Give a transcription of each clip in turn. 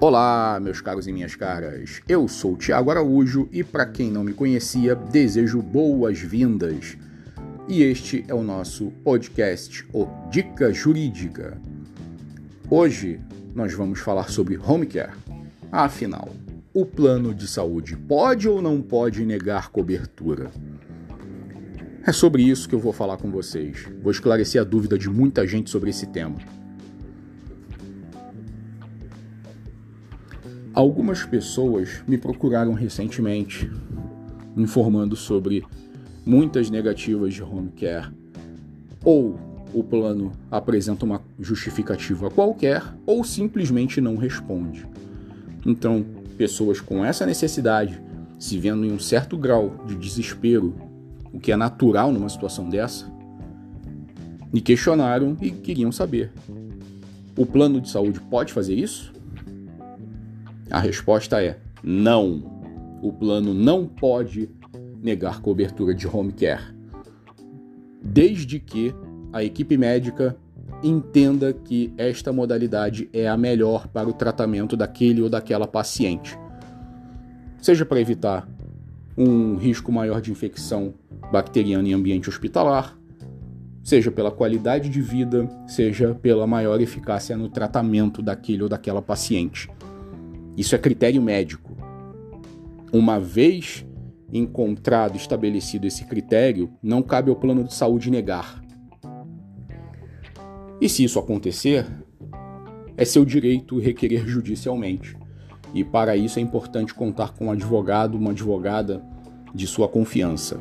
Olá, meus caros e minhas caras. Eu sou Tiago Araújo e para quem não me conhecia, desejo boas-vindas. E este é o nosso podcast, o Dica Jurídica. Hoje nós vamos falar sobre home care. Afinal, o plano de saúde pode ou não pode negar cobertura? É sobre isso que eu vou falar com vocês. Vou esclarecer a dúvida de muita gente sobre esse tema. Algumas pessoas me procuraram recentemente informando sobre muitas negativas de home care. Ou o plano apresenta uma justificativa qualquer, ou simplesmente não responde. Então, pessoas com essa necessidade, se vendo em um certo grau de desespero o que é natural numa situação dessa, me questionaram e queriam saber: o plano de saúde pode fazer isso? A resposta é não. O plano não pode negar cobertura de home care, desde que a equipe médica entenda que esta modalidade é a melhor para o tratamento daquele ou daquela paciente. Seja para evitar um risco maior de infecção bacteriana em ambiente hospitalar, seja pela qualidade de vida, seja pela maior eficácia no tratamento daquele ou daquela paciente. Isso é critério médico. Uma vez encontrado, estabelecido esse critério, não cabe ao plano de saúde negar. E se isso acontecer, é seu direito requerer judicialmente. E para isso é importante contar com um advogado, uma advogada de sua confiança.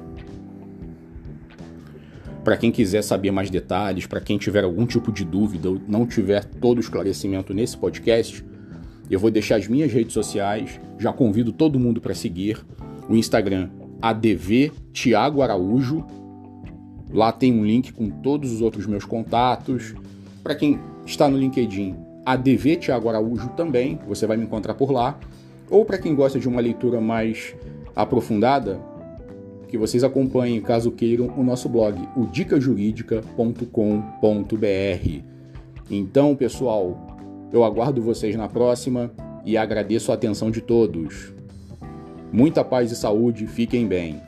Para quem quiser saber mais detalhes, para quem tiver algum tipo de dúvida ou não tiver todo o esclarecimento nesse podcast, eu vou deixar as minhas redes sociais, já convido todo mundo para seguir o Instagram ADV Tiago Araújo. Lá tem um link com todos os outros meus contatos. Para quem está no LinkedIn, ADV Tiago Araújo também, você vai me encontrar por lá. Ou para quem gosta de uma leitura mais aprofundada, que vocês acompanhem, caso queiram, o nosso blog, o. Então, pessoal, eu aguardo vocês na próxima e agradeço a atenção de todos. Muita paz e saúde, fiquem bem.